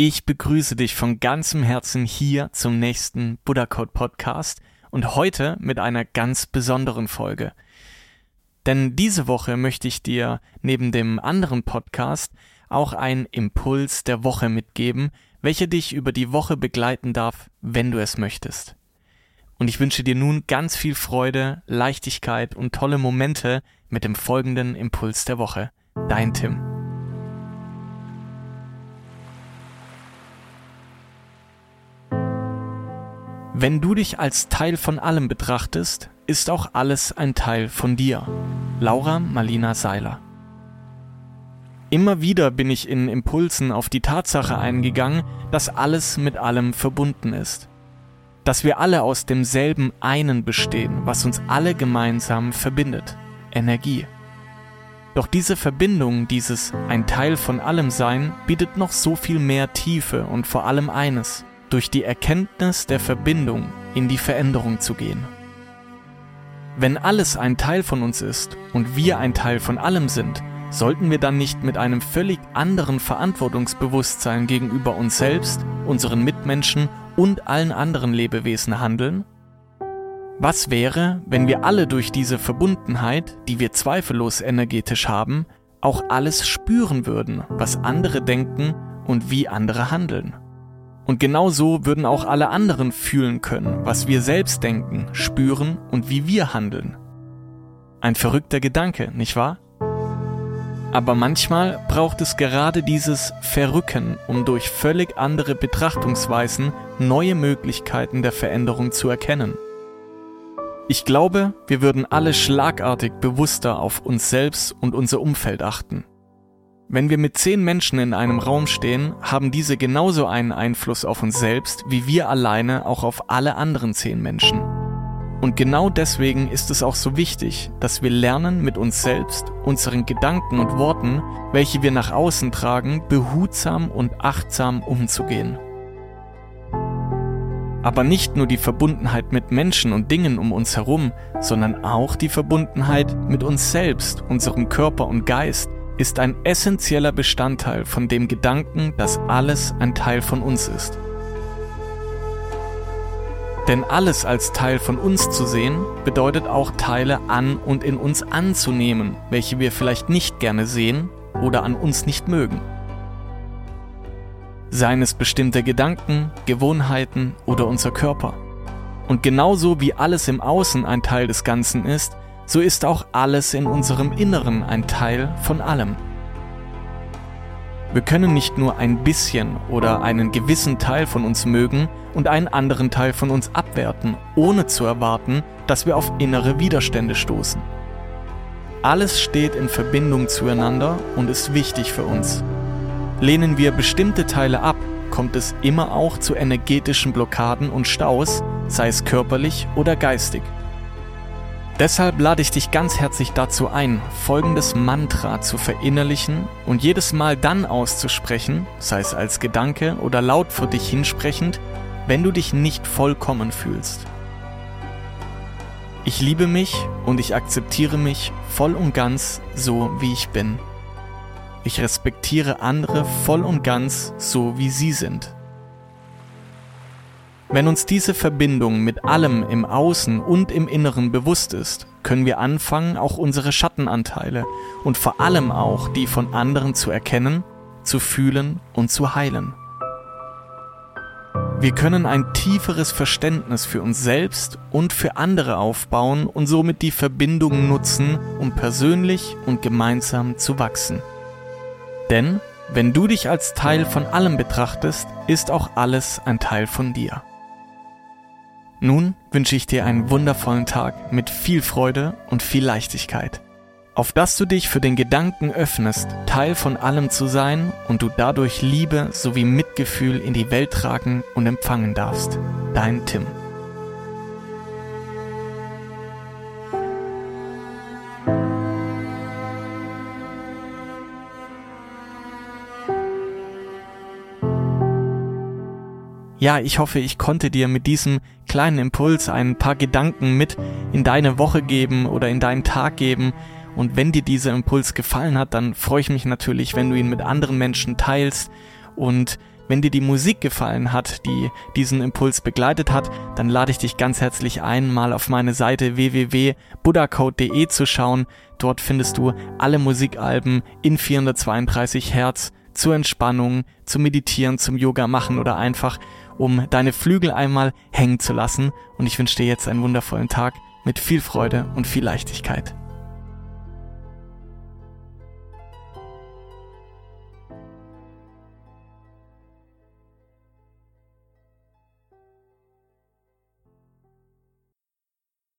Ich begrüße dich von ganzem Herzen hier zum nächsten Buddha Code Podcast und heute mit einer ganz besonderen Folge. Denn diese Woche möchte ich dir neben dem anderen Podcast auch einen Impuls der Woche mitgeben, welcher dich über die Woche begleiten darf, wenn du es möchtest. Und ich wünsche dir nun ganz viel Freude, Leichtigkeit und tolle Momente mit dem folgenden Impuls der Woche. Dein Tim. Wenn du dich als Teil von allem betrachtest, ist auch alles ein Teil von dir. Laura Marlina Seiler. Immer wieder bin ich in Impulsen auf die Tatsache eingegangen, dass alles mit allem verbunden ist. Dass wir alle aus demselben einen bestehen, was uns alle gemeinsam verbindet. Energie. Doch diese Verbindung, dieses ein Teil von allem Sein, bietet noch so viel mehr Tiefe und vor allem eines, durch die Erkenntnis der Verbindung in die Veränderung zu gehen. Wenn alles ein Teil von uns ist und wir ein Teil von allem sind, sollten wir dann nicht mit einem völlig anderen Verantwortungsbewusstsein gegenüber uns selbst, unseren Mitmenschen und allen anderen Lebewesen handeln? Was wäre, wenn wir alle durch diese Verbundenheit, die wir zweifellos energetisch haben, auch alles spüren würden, was andere denken und wie andere handeln? Und genau so würden auch alle anderen fühlen können, was wir selbst denken, spüren und wie wir handeln. Ein verrückter Gedanke, nicht wahr? Aber manchmal braucht es gerade dieses Verrücken, um durch völlig andere Betrachtungsweisen neue Möglichkeiten der Veränderung zu erkennen. Ich glaube, wir würden alle schlagartig bewusster auf uns selbst und unser Umfeld achten. Wenn wir mit zehn Menschen in einem Raum stehen, haben diese genauso einen Einfluss auf uns selbst, wie wir alleine auch auf alle anderen zehn Menschen. Und genau deswegen ist es auch so wichtig, dass wir lernen, mit uns selbst, unseren Gedanken und Worten, welche wir nach außen tragen, behutsam und achtsam umzugehen. Aber nicht nur die Verbundenheit mit Menschen und Dingen um uns herum, sondern auch die Verbundenheit mit uns selbst, unserem Körper und Geist, ist ein essentieller Bestandteil von dem Gedanken, dass alles ein Teil von uns ist. Denn alles als Teil von uns zu sehen, bedeutet auch Teile an und in uns anzunehmen, welche wir vielleicht nicht gerne sehen oder an uns nicht mögen. Seien es bestimmte Gedanken, Gewohnheiten oder unser Körper. Und genauso wie alles im Außen ein Teil des Ganzen ist, so ist auch alles in unserem Inneren ein Teil von allem. Wir können nicht nur ein bisschen oder einen gewissen Teil von uns mögen und einen anderen Teil von uns abwerten, ohne zu erwarten, dass wir auf innere Widerstände stoßen. Alles steht in Verbindung zueinander und ist wichtig für uns. Lehnen wir bestimmte Teile ab, kommt es immer auch zu energetischen Blockaden und Staus, sei es körperlich oder geistig. Deshalb lade ich dich ganz herzlich dazu ein, folgendes Mantra zu verinnerlichen und jedes Mal dann auszusprechen, sei es als Gedanke oder laut vor dich hinsprechend, wenn du dich nicht vollkommen fühlst. Ich liebe mich und ich akzeptiere mich voll und ganz so, wie ich bin. Ich respektiere andere voll und ganz so, wie sie sind. Wenn uns diese Verbindung mit allem im Außen und im Inneren bewusst ist, können wir anfangen, auch unsere Schattenanteile und vor allem auch die von anderen zu erkennen, zu fühlen und zu heilen. Wir können ein tieferes Verständnis für uns selbst und für andere aufbauen und somit die Verbindung nutzen, um persönlich und gemeinsam zu wachsen. Denn wenn du dich als Teil von allem betrachtest, ist auch alles ein Teil von dir. Nun wünsche ich dir einen wundervollen Tag mit viel Freude und viel Leichtigkeit. Auf dass du dich für den Gedanken öffnest, Teil von allem zu sein und du dadurch Liebe sowie Mitgefühl in die Welt tragen und empfangen darfst. Dein Tim. Ja, ich hoffe, ich konnte dir mit diesem kleinen Impuls ein paar Gedanken mit in deine Woche geben oder in deinen Tag geben. Und wenn dir dieser Impuls gefallen hat, dann freue ich mich natürlich, wenn du ihn mit anderen Menschen teilst. Und wenn dir die Musik gefallen hat, die diesen Impuls begleitet hat, dann lade ich dich ganz herzlich ein, mal auf meine Seite www.buddhacode.de zu schauen. Dort findest du alle Musikalben in 432 Hertz zur Entspannung, zum Meditieren, zum Yoga machen oder einfach um deine Flügel einmal hängen zu lassen. Und ich wünsche dir jetzt einen wundervollen Tag mit viel Freude und viel Leichtigkeit.